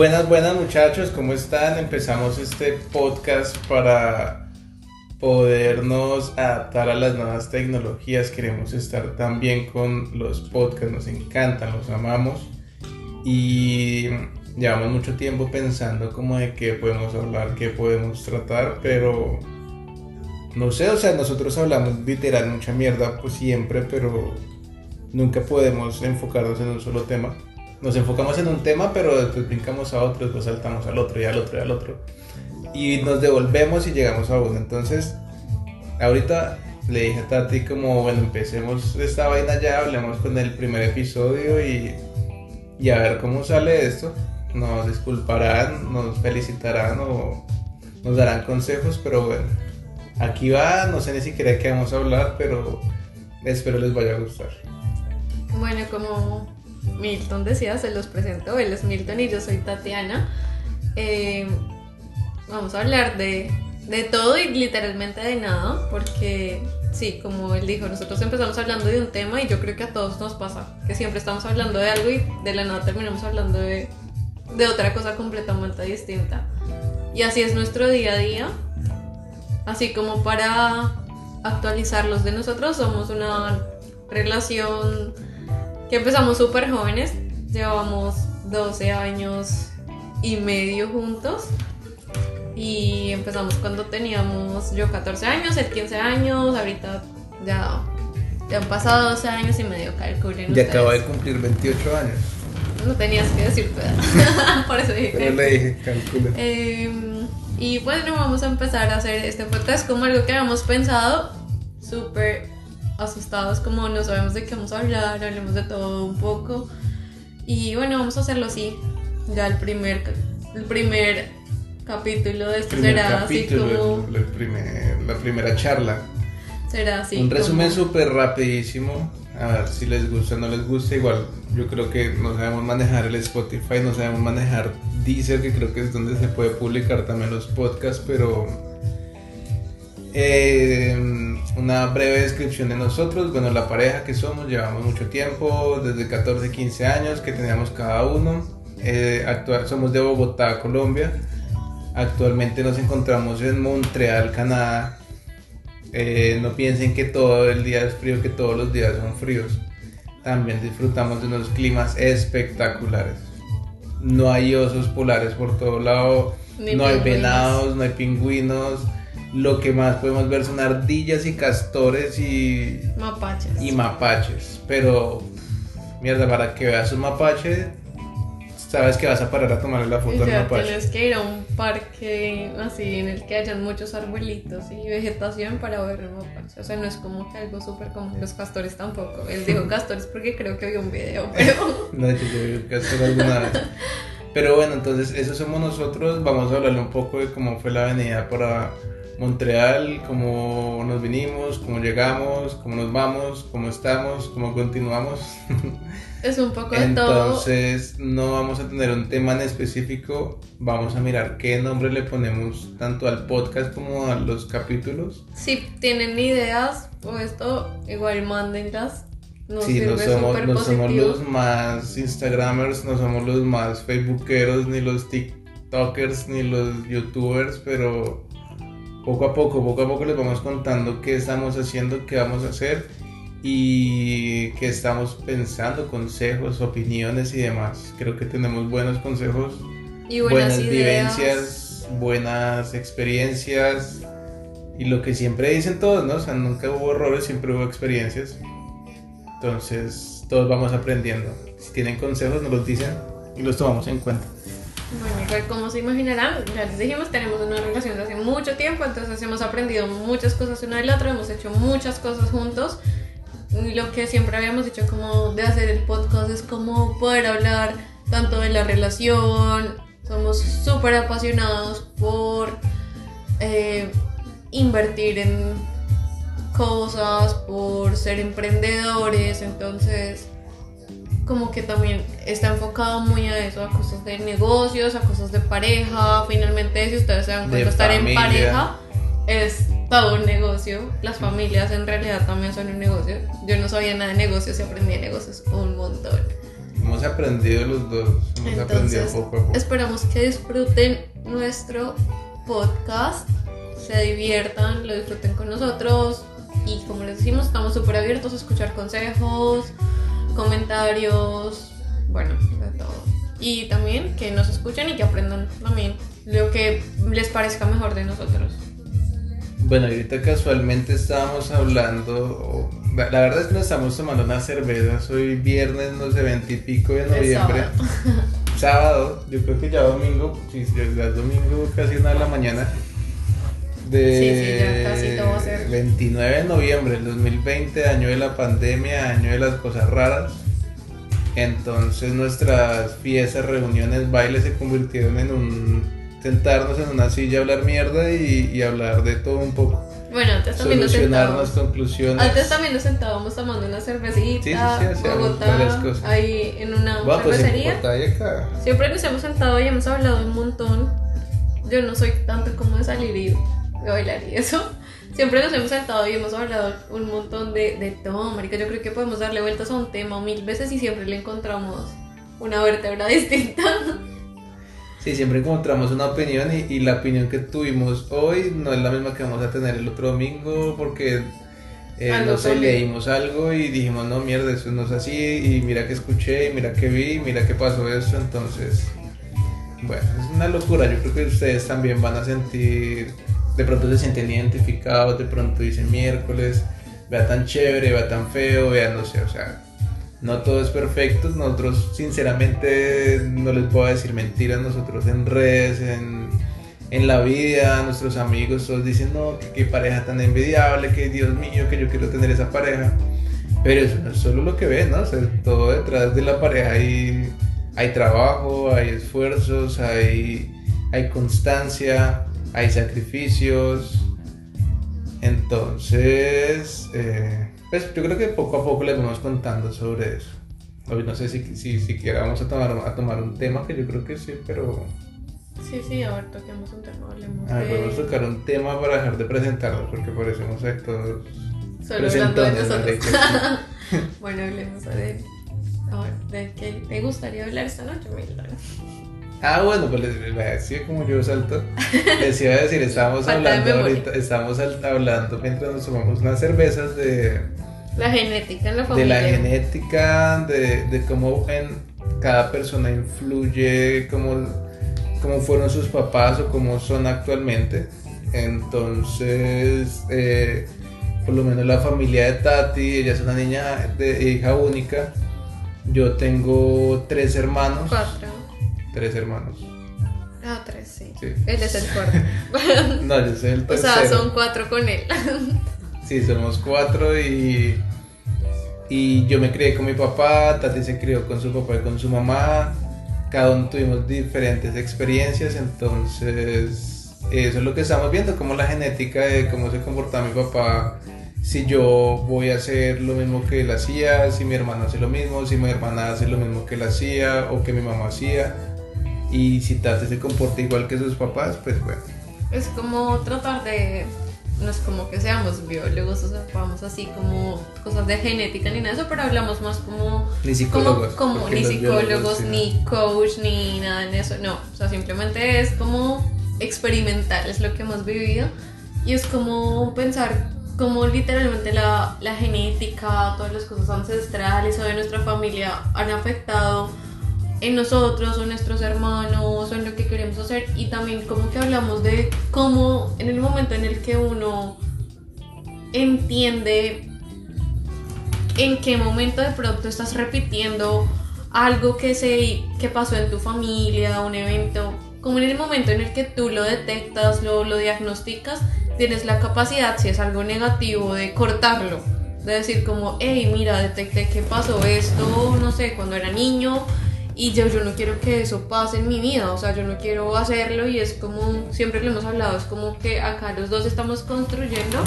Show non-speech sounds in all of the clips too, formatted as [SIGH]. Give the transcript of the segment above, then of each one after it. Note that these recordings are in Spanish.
Buenas, buenas muchachos, ¿cómo están? Empezamos este podcast para podernos adaptar a las nuevas tecnologías. Queremos estar también con los podcasts, nos encantan, los amamos. Y llevamos mucho tiempo pensando como de qué podemos hablar, qué podemos tratar, pero no sé, o sea, nosotros hablamos literal mucha mierda, pues siempre, pero nunca podemos enfocarnos en un solo tema nos enfocamos en un tema, pero después brincamos a otro, después saltamos al otro y al otro y al otro. Y nos devolvemos y llegamos a uno. Entonces, ahorita le dije a Tati como, bueno, empecemos esta vaina ya, hablemos con el primer episodio y, y a ver cómo sale esto. Nos disculparán, nos felicitarán o nos darán consejos, pero bueno, aquí va, no sé ni siquiera qué vamos a hablar, pero espero les vaya a gustar. Bueno, como Milton decía, se los presento. Él es Milton y yo soy Tatiana. Eh, vamos a hablar de, de todo y literalmente de nada, porque sí, como él dijo, nosotros empezamos hablando de un tema y yo creo que a todos nos pasa, que siempre estamos hablando de algo y de la nada terminamos hablando de, de otra cosa completamente distinta. Y así es nuestro día a día. Así como para actualizarlos de nosotros, somos una relación que empezamos súper jóvenes, llevamos 12 años y medio juntos y empezamos cuando teníamos yo 14 años, él 15 años, ahorita ya, ya han pasado 12 años y medio, calculen. Ya acabo de cumplir 28 años. No tenías que decir tu edad, [LAUGHS] por eso dije. Pero le dije, calculen. Eh, y bueno, vamos a empezar a hacer este podcast como algo que habíamos pensado súper asustados, como no sabemos de qué vamos a hablar, hablemos de todo un poco. Y bueno, vamos a hacerlo así. Ya el primer, el primer capítulo de esto será así como. El, primer, la primera charla. Será así. Un resumen súper rapidísimo. A ver si les gusta o no les gusta. Igual yo creo que no sabemos manejar el Spotify, no sabemos manejar Deezer, que creo que es donde se puede publicar también los podcasts, pero eh, una breve descripción de nosotros. Bueno, la pareja que somos, llevamos mucho tiempo, desde 14, 15 años que teníamos cada uno. Eh, actual, somos de Bogotá, Colombia. Actualmente nos encontramos en Montreal, Canadá. Eh, no piensen que todo el día es frío, que todos los días son fríos. También disfrutamos de unos climas espectaculares. No hay osos polares por todo lado, no hay venados, no hay pingüinos lo que más podemos ver son ardillas y castores y mapaches. Y mapaches, pero mierda, para que veas un mapache, sabes que vas a parar a tomarle la foto al mapache. Tienes que ir a un parque así en el que hayan muchos arbolitos y vegetación para ver un mapache. O sea, no es como que algo súper común. Los castores tampoco. Él dijo [LAUGHS] castores porque creo que vi un video, [LAUGHS] pero. no, yo vi castor alguna vez. [LAUGHS] Pero bueno, entonces, eso somos nosotros. Vamos a hablarle un poco de cómo fue la avenida para Montreal, cómo nos vinimos, cómo llegamos, cómo nos vamos, cómo estamos, cómo continuamos. [LAUGHS] Es un poco de todo. Entonces no vamos a tener un tema en específico, vamos a mirar qué nombre le ponemos tanto al podcast como a los capítulos. Si tienen ideas o esto, igual mándenlas. Nos sí, no somos, no somos los más Instagramers, no somos los más Facebookeros, ni los TikTokers, ni los YouTubers, pero poco a poco, poco a poco les vamos contando qué estamos haciendo, qué vamos a hacer y qué estamos pensando, consejos, opiniones y demás. Creo que tenemos buenos consejos, y buenas, vivencias, buenas experiencias y lo que siempre dicen todos, ¿no? O sea, nunca hubo errores, siempre hubo experiencias. Entonces, todos vamos aprendiendo. Si tienen consejos, nos los dicen y los tomamos en cuenta. Bueno, pues como se imaginarán, ya les dijimos, tenemos una relación de hace mucho tiempo, entonces hemos aprendido muchas cosas uno del otro, hemos hecho muchas cosas juntos. Lo que siempre habíamos dicho como de hacer el podcast es como poder hablar tanto de la relación, somos súper apasionados por eh, invertir en cosas, por ser emprendedores, entonces como que también está enfocado muy a eso, a cosas de negocios, a cosas de pareja. Finalmente, si ustedes se dan cuenta, estar en pareja es todo un negocio. Las familias en realidad también son un negocio. Yo no sabía nada de negocios y aprendí de negocios un montón. hemos aprendido los dos, hemos aprendido Entonces, poco a poco. esperamos que disfruten nuestro podcast, se diviertan, lo disfruten con nosotros y como les decimos, estamos súper abiertos a escuchar consejos, comentarios, bueno, de todo. Y también que nos escuchen y que aprendan también lo que les parezca mejor de nosotros. Bueno, ahorita casualmente estábamos hablando, la verdad es que nos estamos tomando una cerveza, hoy viernes, no sé, veintipico de Es noviembre. sábado. sábado, yo creo que ya domingo, ya es domingo casi una de la mañana. De Sí, sí, ya casi todo va a ser. 29 de noviembre del 2020, año de la pandemia, año de las cosas raras. Entonces nuestras fiestas, reuniones, bailes se convirtieron en un sentarnos en una silla, hablar mierda y, y hablar de todo un poco. Bueno, antes también nos sentábamos. conclusiones. Antes también nos sentábamos tomando una cervecita, Sí, sí, sí, Bogotá, cosas. ahí en una Bueno, pues en cervecería. Acá. Siempre nos hemos sentado y hemos hablado un montón. Yo no soy tanto como de salir y de bailar y eso. Siempre nos hemos sentado y hemos hablado un montón de, de todo, marica. Yo creo que podemos darle vueltas a un tema mil veces y siempre le encontramos una vértebra [LAUGHS] distinta. Sí, siempre encontramos una opinión y, y la opinión que tuvimos hoy no es la misma que vamos a tener el otro domingo porque eh, Algo no sé, leímos algo y dijimos, no, mierda, eso no es así y mira que escuché y mira que vi y mira que pasó eso, entonces, bueno, es una locura, yo creo que ustedes también van a sentir, de pronto se sienten identificados, de pronto dicen miércoles, vea tan chévere, vea tan feo, vea no sé, o sea, no todo es perfecto. Nosotros, sinceramente, no les puedo decir mentiras. Nosotros en redes, en, en la vida, nuestros amigos, todos dicen, no, qué pareja tan envidiable, que Dios mío, que yo quiero tener esa pareja. Pero eso no es solo lo que ven, ¿no? O sea, todo detrás de la pareja hay, hay trabajo, hay esfuerzos, hay, hay constancia, hay sacrificios. Entonces, eh, pues yo creo que poco a poco les vamos contando sobre eso. Hoy no sé si, si siquiera vamos a tomar, a tomar un tema, que yo creo que sí, pero Sí, sí, a ver, toquemos un tema, hablemos a ver, de... podemos tocar un tema para dejar de presentarnos, porque parecemos actores Solo hablando de nosotros. [LAUGHS] bueno, hablemos de... A ver, ¿de qué te gustaría hablar esta noche, Milton? Ah, bueno, pues les, les voy a decir como yo salto. Les iba a decir, estábamos [LAUGHS] de hablando ahorita, estábamos al- hablando mientras nos tomamos unas cervezas de, La genética en la de familia. la genética, de, de cómo en cada persona influye, cómo, cómo fueron sus papás o cómo son actualmente. Entonces, eh, por lo menos la familia de Tati, ella es una niña de hija única. Yo tengo tres hermanos. Cuatro. Tres hermanos. Ah, tres, sí. Sí. Él es el [LAUGHS] cuarto. [LAUGHS] No, yo soy el o tercero. sea, son cuatro con él. [LAUGHS] Sí, somos cuatro y, y yo me crié con mi papá, Tati se crió con su papá y con su mamá. Cada uno tuvimos diferentes experiencias, entonces eso es lo que estamos viendo, como la genética de cómo se comportaba mi papá. Si yo voy a hacer lo mismo que él hacía, si mi hermano hace lo mismo, si mi hermana hace lo mismo que él hacía o que mi mamá hacía. Y si Tati se comporta igual que sus papás, pues bueno. Es como tratar de. No es como que seamos biólogos, o sea, vamos así como cosas de genética ni nada de eso, pero hablamos más como. Ni psicólogos. Como, como ni psicólogos, sí, ni coach, ni nada en eso. No, o sea, simplemente es como experimental, es lo que hemos vivido. Y es como pensar como literalmente la, la genética, todas las cosas ancestrales o de nuestra familia han afectado en nosotros o nuestros hermanos o en lo que queremos hacer. Y también como que hablamos de cómo en el momento en el que uno entiende en qué momento de pronto estás repitiendo algo que se que pasó en tu familia, un evento, como en el momento en el que tú lo detectas, lo, lo diagnosticas, tienes la capacidad, si es algo negativo, de cortarlo, de decir como, hey, mira, detecté que pasó esto, no sé, cuando era niño, y yo, yo no quiero que eso pase en mi vida, o sea, yo no quiero hacerlo y es como, siempre lo hemos hablado, es como que acá los dos estamos construyendo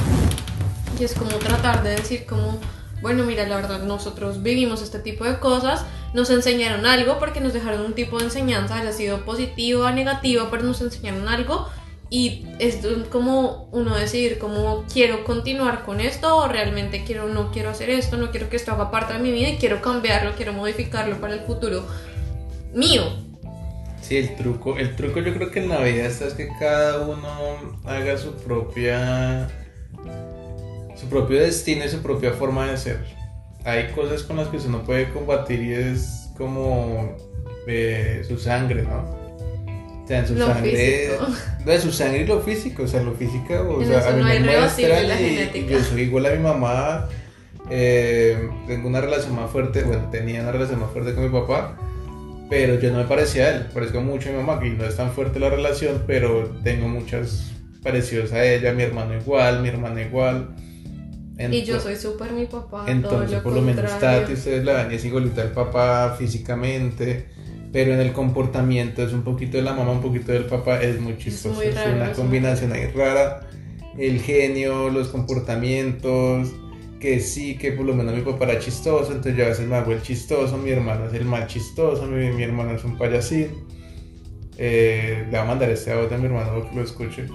y es como tratar de decir como, bueno, mira, la verdad nosotros vivimos este tipo de cosas, nos enseñaron algo porque nos dejaron un tipo de enseñanza, haya sido positiva negativa, pero nos enseñaron algo y es como uno decidir cómo quiero continuar con esto o realmente quiero no quiero hacer esto, no quiero que esto haga parte de mi vida y quiero cambiarlo, quiero modificarlo para el futuro mío. Sí, el truco, el truco yo creo que en la vida está es que cada uno haga su propia su propio destino y su propia forma de ser. Hay cosas con las que uno no puede combatir y es como eh, su sangre, ¿no? O sea, en su sangre. De su sangre y lo físico, o sea, lo físico, o sea, a mí me muestran y, yo soy igual a mi mamá. Eh, tengo una relación más fuerte, bueno, tenía una relación más fuerte con mi papá, pero yo no me parecía a él, parezco mucho a mi mamá, que no es tan fuerte la relación, pero tengo muchas parecidos a ella, mi hermano igual, mi hermana igual. y yo soy súper mi papá. Entonces, por lo menos Tati, ustedes la ven y es igualita al papá físicamente pero en el comportamiento es un poquito de la mamá, un poquito del papá, es muy chistoso, es, una combinación ahí rara, el genio, los comportamientos, que sí, que por lo menos mi papá era chistoso, entonces yo a veces me hago el chistoso, mi hermano es el más chistoso, mi, mi hermano es un payasín. Eh, le voy a mandar este audio a mi hermano que lo escuche.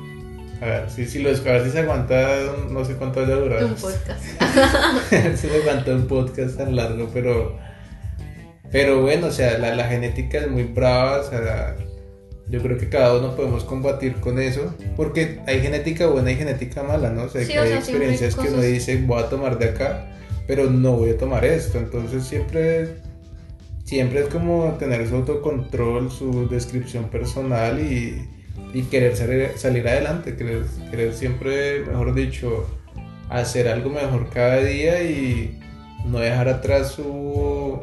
A ver, si, si lo, a ver si se aguanta, no sé cuánto haya durado. Un podcast. [LAUGHS] se aguanta un podcast tan largo, pero pero bueno, o sea, la, genética es muy brava, o sea, yo creo que cada uno podemos combatir con eso, porque hay genética buena y genética mala, ¿no? O sea, que hay experiencias que uno dice, voy a tomar de acá, pero no voy a tomar esto, entonces siempre, siempre es como tener su autocontrol, su descripción personal y, y querer salir, salir adelante, querer, querer siempre, mejor dicho, hacer algo mejor cada día y no dejar atrás su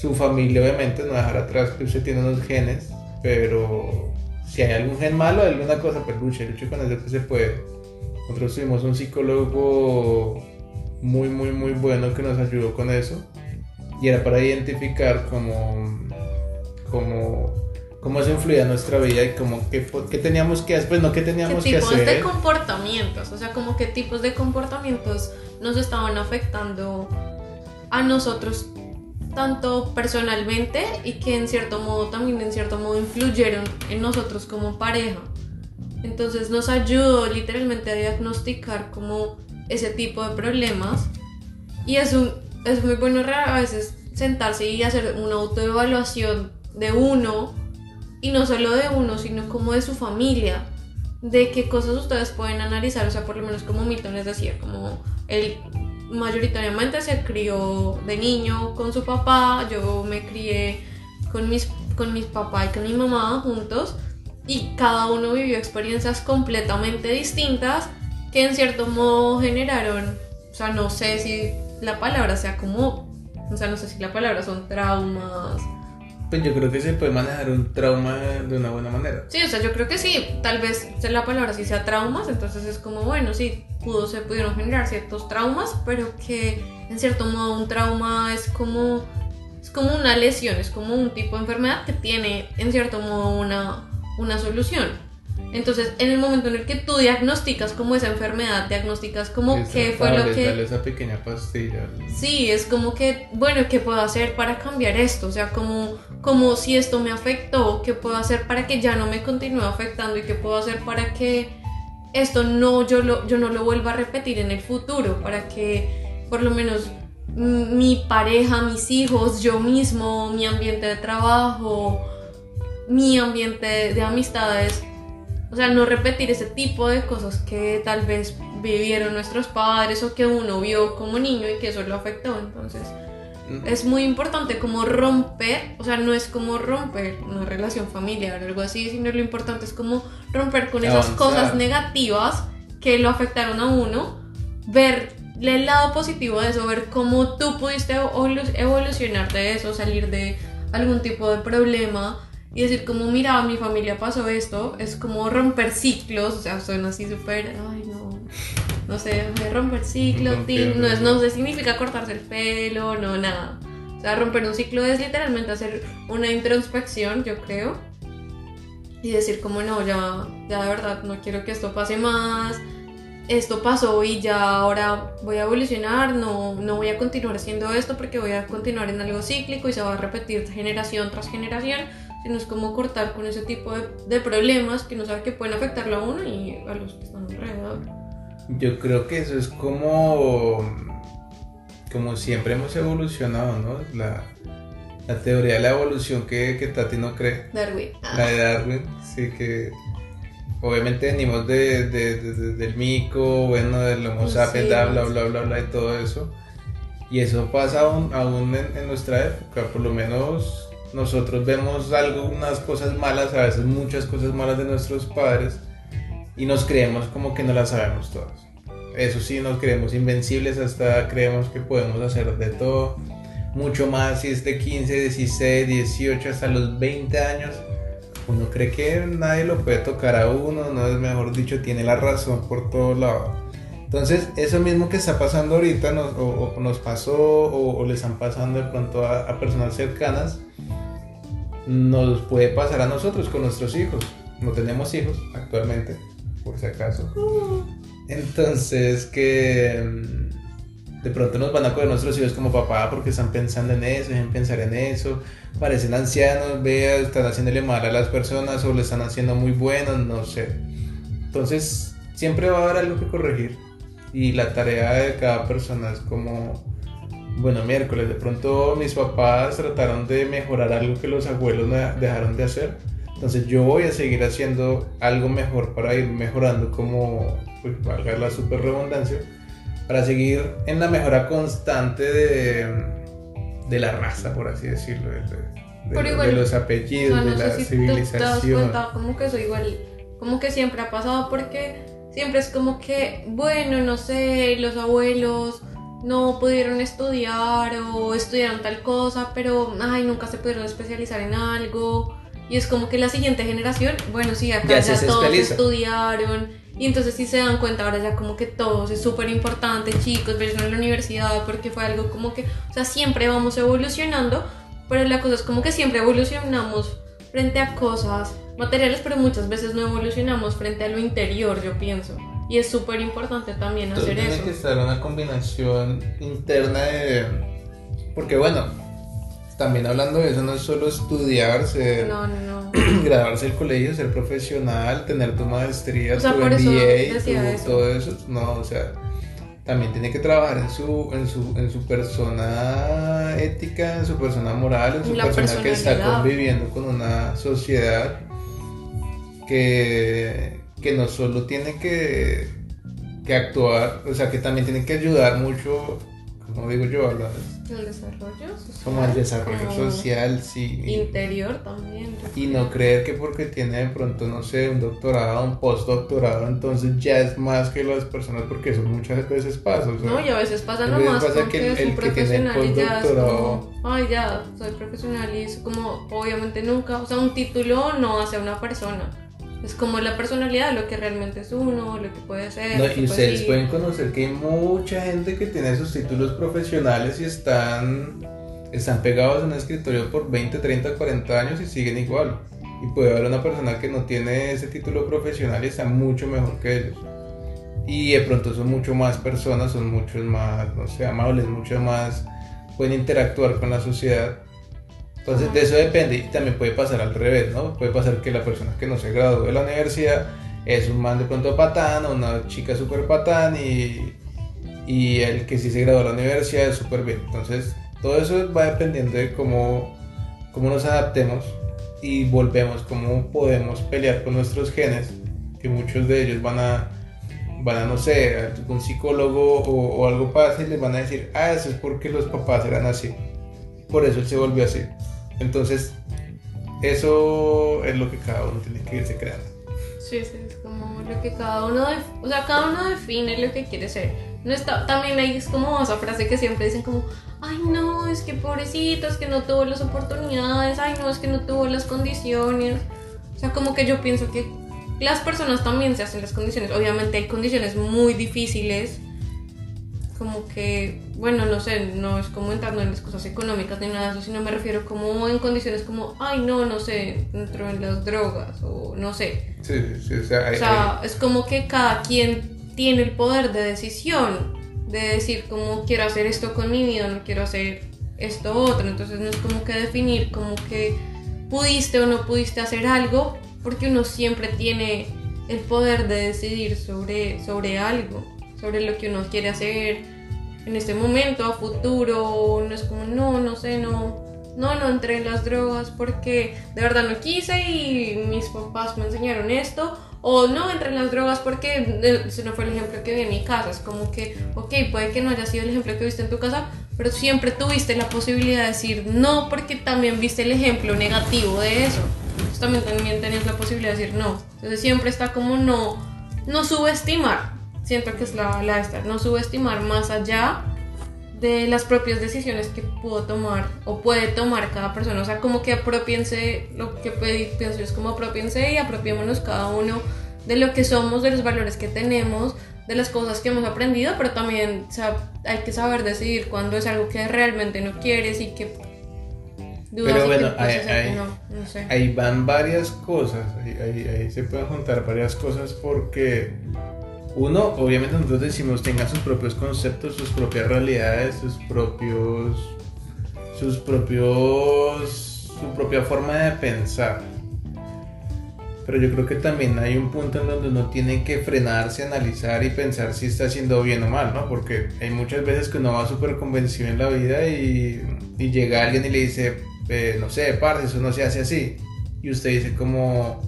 su familia obviamente no dejar atrás que usted tiene unos genes, pero si hay algún gen malo, alguna cosa, pues luche, luche con eso que se puede. Nosotros tuvimos un psicólogo muy, muy, muy bueno que nos ayudó con eso y era para identificar cómo, cómo, cómo se influía nuestra vida y cómo qué, qué teníamos que hacer, pues no qué teníamos que hacer. tipos de comportamientos, o sea, como qué tipos de comportamientos nos estaban afectando a nosotros tanto personalmente y que en cierto modo también en cierto modo influyeron en nosotros como pareja. Entonces nos ayudó literalmente a diagnosticar como ese tipo de problemas y es, un, es muy bueno a veces sentarse y hacer una autoevaluación de uno y no solo de uno sino como de su familia de qué cosas ustedes pueden analizar o sea por lo menos como Milton les decía como el mayoritariamente se crió de niño con su papá, yo me crié con mis, con mis papás y con mi mamá juntos. Y cada uno vivió experiencias completamente distintas que en cierto modo generaron, o sea, no sé si la palabra sea como, o sea, no sé si la palabra son traumas pues yo creo que se puede manejar un trauma de una buena manera. Sí, o sea, yo creo que sí. Tal vez la palabra sí sea traumas, entonces es como, bueno, sí, pudo, se pudieron generar ciertos traumas, pero que en cierto modo un trauma es como, es como una lesión, es como un tipo de enfermedad que tiene en cierto modo una, una solución. Entonces, en el momento en el que tú diagnosticas como esa enfermedad, diagnosticas como qué fue lo que... esa pequeña pastilla. Sí, es como que, bueno, ¿qué puedo hacer para cambiar esto? O sea, como, como si esto me afectó, ¿qué puedo hacer para que ya no me continúe afectando? ¿Y qué puedo hacer para que esto no, yo, lo, yo no lo vuelva a repetir en el futuro? Para que por lo menos mi pareja, mis hijos, yo mismo, mi ambiente de trabajo, mi ambiente de amistades o sea, no repetir ese tipo de cosas que tal vez vivieron nuestros padres o que uno vio como niño y que eso lo afectó. Entonces, es muy importante como romper, o sea, no es como romper una relación familiar o algo así, sino lo importante es como romper con esas cosas negativas que lo afectaron a uno, ver el lado positivo de eso, ver cómo tú pudiste evolucionar de eso, salir de algún tipo de problema y decir como, mira, a mi familia pasó esto, es como romper ciclos, o sea, suena así súper, ay no, no sé, romper ciclos, no, es, no sé, significa cortarse el pelo, no, nada. O sea, romper un ciclo es literalmente hacer una introspección, yo creo, y decir como, no, ya, ya de verdad, no quiero que esto pase más, esto pasó y ya ahora voy a evolucionar, no, no voy a continuar haciendo esto porque voy a continuar en algo cíclico y se va a repetir generación tras generación sino es como cortar con ese tipo de, de problemas que no sabe que pueden afectarlo a uno y a los que están alrededor. Yo creo que eso es como, como siempre hemos evolucionado, ¿no? La, la teoría de la evolución que, que Tati no cree. Darwin. La de Darwin, sí que obviamente venimos de, de- de- de- del mico, bueno, del homo Sí, sapiens, bla, bla, sí. bla, bla, bla, y todo eso. Y eso pasa aún, aún en, en nuestra época, por lo menos nosotros vemos algunas cosas malas, a veces muchas cosas malas de nuestros padres, y nos creemos como que no las sabemos todas. Eso sí, nos creemos invencibles, hasta creemos que podemos hacer de todo, mucho más si es de 15, 16, 18, hasta los 20 años uno cree que nadie lo puede tocar a uno, no es mejor dicho, tiene la razón por todo lado. Entonces, eso mismo que está pasando ahorita nos, o, o nos pasó o, o le están pasando de pronto a, a personas cercanas, nos puede pasar a nosotros con nuestros hijos. No tenemos hijos actualmente, por si acaso. Entonces, que mm, de pronto nos van a coger nuestros hijos como papá porque están pensando en eso, en pensar en eso, parecen ancianos, vea, están haciéndole mal a las personas o le están haciendo muy buenos, no sé. Entonces, siempre va a haber algo que corregir y la tarea de cada persona es como, bueno, miércoles, de pronto mis papás trataron de mejorar algo que los abuelos dejaron de hacer. Entonces yo voy a seguir haciendo algo mejor para ir mejorando como, pues valga la super redundancia, para seguir en la mejora constante de, de la raza, por así decirlo, de, de- de- igual, los O sea, apellidos, no de la si te, te das civilización. cuenta como que eso igual, como que siempre ha pasado porque siempre es como que, bueno, no sé, los abuelos no pudieron estudiar o estudiaron tal cosa, pero ay, nunca se pudieron especializar en algo. Y es como que la siguiente generación, bueno, sí, acá Ya ya, se todos especializa. estudiaron. Y entonces si se dan cuenta ahora ya como que todos es súper importante, chicos, verse en la universidad, porque fue algo como que, o sea, siempre vamos evolucionando, pero la cosa es como que siempre evolucionamos frente a cosas materiales, pero muchas veces no evolucionamos frente a lo interior, yo pienso. Y es súper importante también hacer tiene eso. que estar una combinación interna de... Porque bueno, también hablando de eso, no es solo estudiar, ser, No, no, no. [CLEARS THROAT] graduarse del colegio, ser profesional, tener tu maestría, O sea, tu MBA, tu- eso. todo eso. No, o sea, también tiene que trabajar en su, en su, en su persona ética, en su persona moral, en su La persona que está conviviendo con una sociedad que, que no solo tiene que, que actuar, o sea, que también tiene que ayudar mucho, como digo yo, a la- El desarrollo social. como al desarrollo social, sí. Interior también. Y no creer que porque tiene de pronto, no sé, un doctorado, un postdoctorado, entonces ya es más que las personas, porque eso muchas veces pasa. o sea, No, y a veces pasa nomás pasa con que que, el- es el un que tiene el profesional y ya es postdoctorado- como, ay ya, soy profesional y es como, obviamente nunca, o sea, un título no hace a una persona. Es como la personalidad, lo que realmente es uno, lo que puede ser. No, y ustedes pueden conocer que hay mucha gente que tiene sus títulos profesionales y están, están pegados en un escritorio por 20, 30, 40 años y siguen igual. Y puede haber una persona que no tiene ese título profesional y está mucho mejor que ellos. Y de pronto son mucho más personas, son muchos más, no sé, amables, mucho más, pueden interactuar con la sociedad. Entonces de eso depende y también puede pasar al revés, ¿no? Puede pasar que la persona que no se graduó de la universidad es un man de pronto patán o una chica súper patán y, y el que sí se graduó de la universidad es súper bien. Entonces todo eso va dependiendo de cómo, cómo nos adaptemos y volvemos, cómo podemos pelear con nuestros genes, que muchos de ellos van a, van a no sé, un psicólogo o, o algo pasa y les van a decir, ah, eso es porque los papás eran así. Por eso él se volvió así. Entonces, eso es lo que cada uno tiene que irse creando. Sí, sí, es como lo que cada uno, o sea, cada uno define lo que quiere ser. No está, también ahí es como esa frase que siempre dicen como, ay no, es que pobrecito, es que no tuvo las oportunidades, ay no, es que no tuvo las condiciones. O sea, como que yo pienso que las personas también se hacen las condiciones. Obviamente hay condiciones muy difíciles, como que, bueno, no sé, no es como entrando en las cosas económicas ni nada de eso, sino me refiero como en condiciones como, ay no, no sé, entro en las drogas o no sé. Sí, sí, sí, o sea, hay- O sea, es como que cada quien tiene el poder de decisión, de decir como quiero hacer esto con mi vida, no quiero hacer esto otro. Entonces no es como que definir como que pudiste o no pudiste hacer algo, porque uno siempre tiene el poder de decidir sobre, sobre algo, sobre lo que uno quiere hacer en este momento, a futuro, no es como, no, no sé, no, no, no entré en las drogas porque de verdad no quise y mis papás me enseñaron esto, o no entré en las drogas porque ese no fue el ejemplo que vi en mi casa, es como que, ok, puede que no haya sido el ejemplo que viste en tu casa, pero siempre tuviste la posibilidad de decir no porque también viste el ejemplo negativo de eso. Entonces, también, también tenías la posibilidad de decir no. Entonces siempre está como no, no subestimar. Siento que es la, la esta, no subestimar más allá de las propias decisiones que pudo tomar o puede tomar cada persona. O sea, como que apropiense, lo que pienso es como apropiense y apropiémonos cada uno de lo que somos, de los valores que tenemos, de las cosas que hemos aprendido, pero también hay que saber decidir cuándo es algo que realmente no quieres y que dudas pero bueno, ahí, no, no sé. ahí, van varias cosas, ahí, ahí se pueden juntar varias cosas porque uno, obviamente nosotros decimos tenga sus propios conceptos, sus propias realidades, sus propios, sus propios, su propia forma de pensar. Pero yo creo que también hay un punto en donde uno tiene que frenarse, analizar y pensar si está haciendo bien o mal, ¿no? Porque hay muchas veces que uno va súper convencido en la vida y, y, llega alguien y le dice, eh, no sé, parce, eso no se hace así. Y usted dice como,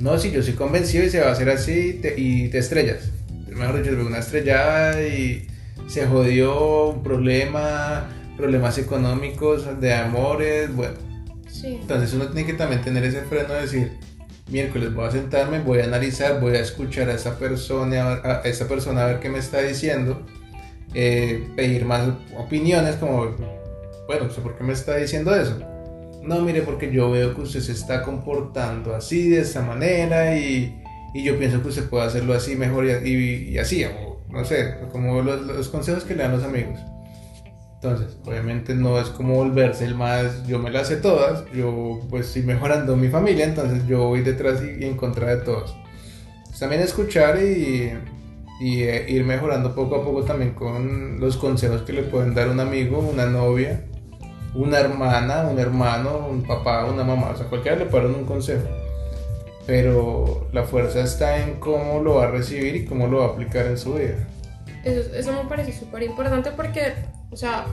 no, si yo soy convencido y se va a hacer así y te estrellas mejor dicho, una estrellada y se jodió un problema, problemas económicos, de amores, bueno. Entonces uno tiene que también tener ese freno de decir, miércoles voy a sentarme, voy a analizar, voy a escuchar a esa persona, a esa persona a ver qué me está diciendo, eh, pedir más opiniones como, bueno, ¿por qué me está diciendo eso? No, mire, porque yo veo que usted se está comportando así, de esa manera y y yo pienso que usted puede hacerlo así mejor y, así, o no sé, como los, consejos que le dan los amigos. Entonces, obviamente no es como volverse el más, yo me las sé todas, yo pues estoy mejorando mi familia, entonces yo voy detrás y, en contra de todos. también escuchar y, y eh, ir mejorando poco a poco también con los consejos que le pueden dar un amigo, una novia, una hermana, un hermano, un papá, una mamá, o sea, cualquiera le puede dar un consejo pero la fuerza está en cómo lo va a recibir y cómo lo va a aplicar en su vida. Eso, eso me parece súper importante porque, o sea,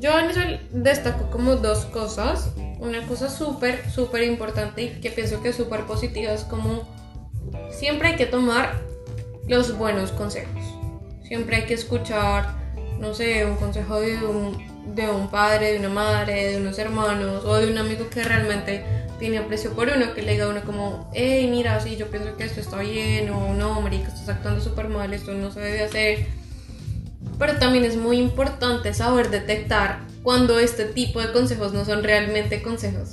yo en eso destaco como dos cosas. Una cosa súper, súper importante y que pienso que es súper positiva es como siempre hay que tomar los buenos consejos. Siempre hay que escuchar, no sé, un consejo de un, de un padre, de una madre, de unos hermanos o de un amigo que realmente tiene aprecio por uno, que le diga a uno como, hey, mira, sí, yo pienso que esto está bien, o no, marica, estás actuando súper mal, esto no se debe hacer. Pero también es muy importante saber detectar cuando este tipo de consejos no son realmente consejos.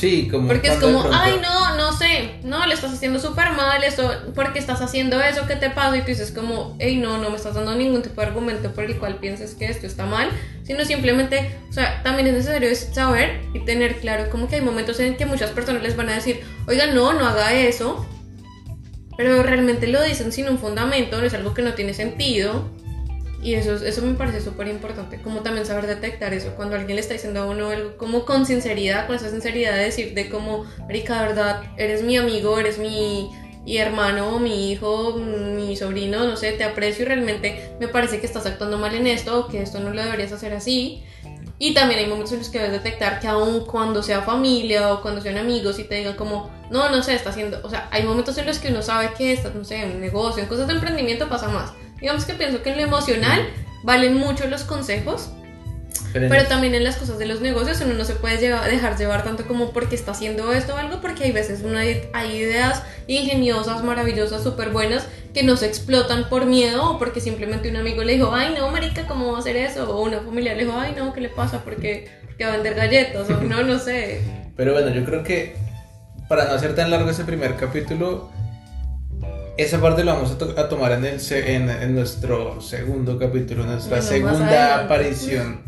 Sí, como. Porque es como, ay, no, no sé, no, le estás haciendo súper mal, eso, porque estás haciendo eso, ¿qué te pasa? Y tú dices, como, hey, no, no me estás dando ningún tipo de argumento por el cual pienses que esto está mal, sino simplemente, o sea, también es necesario saber y tener claro, como que hay momentos en que muchas personas les van a decir, oiga, no, no haga eso, pero realmente lo dicen sin un fundamento, es algo que no tiene sentido y eso, eso me parece súper importante, como también saber detectar eso, cuando alguien le está diciendo a uno algo como con sinceridad, con esa sinceridad de decir de como, Marica, verdad, eres mi amigo, eres mi, hermano, mi hijo, mi sobrino, no sé, te aprecio y realmente me parece que estás actuando mal en esto o que esto no lo deberías hacer así. Y también hay momentos en los que debes detectar que aun cuando sea familia o cuando sean amigos y te digan como, no, no sé, está haciendo, o sea, hay momentos en los que uno sabe que está, no sé, en negocio, en cosas de emprendimiento pasa más Digamos que pienso que en lo emocional valen mucho los consejos, pero, también en las cosas de los negocios uno no se puede dejar llevar tanto como porque está haciendo esto o algo, porque hay veces hay, ideas ingeniosas, maravillosas, súper buenas que no se explotan por miedo o porque simplemente un amigo le dijo, ay no, marica, ¿cómo va a hacer eso? O una familia le dijo, ay no, ¿qué le pasa? Porque, porque va a vender galletas o no, no sé. [LAUGHS] Pero bueno, yo creo que para no hacer tan largo ese primer capítulo, esa parte la vamos a, tomar en, el, en, nuestro segundo capítulo, nuestra segunda aparición.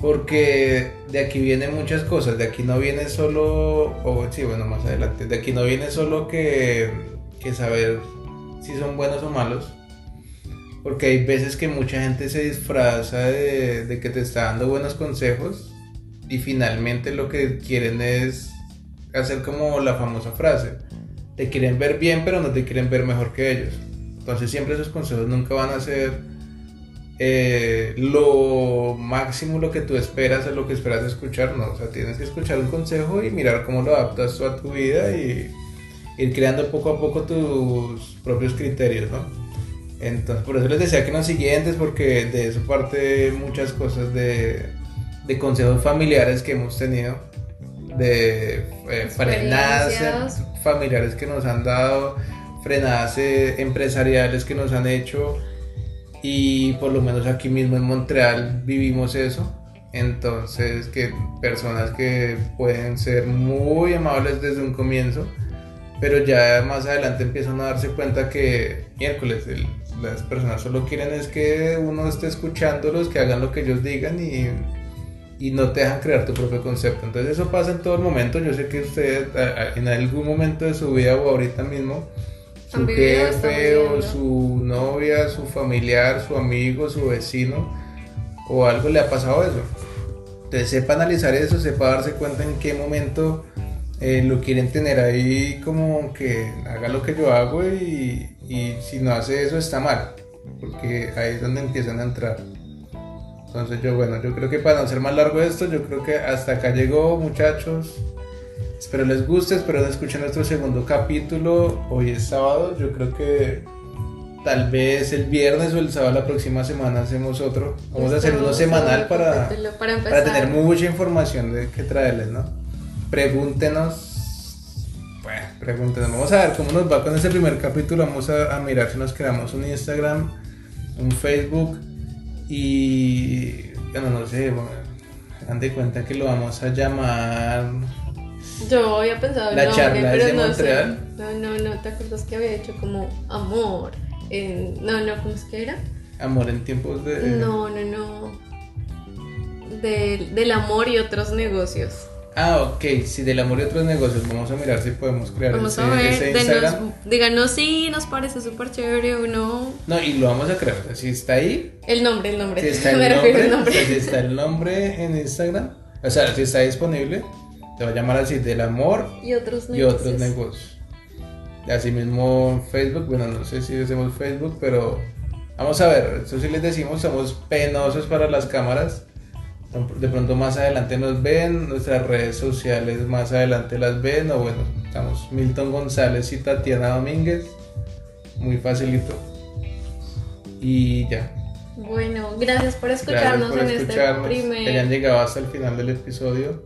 Porque de aquí vienen muchas cosas. De aquí no viene solo. O sí, bueno, más adelante. De aquí no viene solo que, que saber si son buenos o malos. Porque hay veces que mucha gente se disfraza de, de que te está dando buenos consejos y finalmente lo que quieren es hacer como la famosa frase, te quieren ver bien pero no te quieren ver mejor que ellos. Entonces siempre esos consejos nunca van a ser eh, lo máximo lo que tú esperas es lo que esperas escuchar, no, o sea, tienes que escuchar un consejo y mirar cómo lo adaptas a tu vida y ir creando poco a poco tus propios criterios, ¿no? Entonces, por eso les decía que los siguientes, porque de eso parte muchas cosas de, consejos familiares que hemos tenido, de eh, familiares que nos han dado, frenadas eh, empresariales que nos han hecho y por lo menos aquí mismo en Montreal vivimos eso. Entonces, que personas que pueden ser muy amables desde un comienzo, pero ya más adelante empiezan a darse cuenta que miércoles las personas solo quieren es que uno esté escuchándolos, que hagan lo que ellos digan y, y no te dejan crear tu propio concepto. Entonces eso pasa en todo el momento. Yo sé que usted en algún momento de su vida o ahorita mismo su jefe o su novia, su familiar, su amigo, su vecino o algo le ha pasado eso. Entonces sepa analizar eso, sepa darse cuenta en qué momento eh, lo quieren tener ahí como que haga lo que yo hago y, y si no hace eso está mal, porque ahí es donde empiezan a entrar. Entonces yo bueno, yo creo que para no ser más largo esto, yo creo que hasta acá llegó muchachos. Espero les guste, espero escuchen nuestro segundo capítulo. Hoy es sábado, yo creo que tal vez el viernes o el sábado la próxima semana hacemos otro. Vamos a hacer uno semanal para, para, tener mucha información de qué traerles, ¿no? Pregúntenos. Bueno, pregúntenos. Vamos a ver cómo nos va con ese primer capítulo. Vamos a, a mirar si nos creamos un Instagram, un Facebook y. Bueno, no sé. Bueno, dan de cuenta que lo vamos a llamar yo había pensado la charla pero de no Montreal. No, no, no, ¿te acuerdas que había hecho como amor? En, no, no, ¿cómo es que era? Amor en tiempos de. No, no, no. Del, del amor y otros negocios. Ah, ok, sí, del amor y otros negocios. Vamos a mirar si podemos crear vamos ese, a ver, ese Instagram. díganos si nos parece súper chévere o no. No, y lo vamos a crear. O sea, si está ahí. El nombre, el nombre. Si está [LAUGHS] el, nombre, el nombre. Si está el nombre en Instagram. O sea, si está disponible se va a llamar así, del amor y otros negocios. Y otros negocios. Así mismo Facebook, bueno, no sé si hacemos Facebook, pero vamos a ver, eso sí les decimos, somos penosos para las cámaras. De pronto más adelante nos ven, nuestras redes sociales más adelante las ven, o bueno, estamos Milton González y Tatiana Domínguez, muy facilito. Y ya. Bueno, gracias por escucharnos en este primer. Que hayan llegado hasta el final del episodio.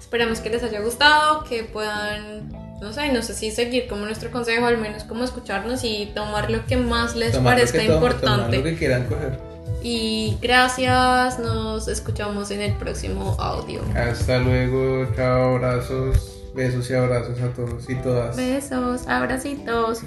Esperamos que les haya gustado, que puedan, no sé, no sé si seguir como nuestro consejo, al menos como escucharnos y tomar lo que más les parezca importante. lo que quieran coger. Y gracias, nos escuchamos en el próximo audio. Hasta luego, chao, abrazos, besos y abrazos a todos y todas. Besos, abracitos.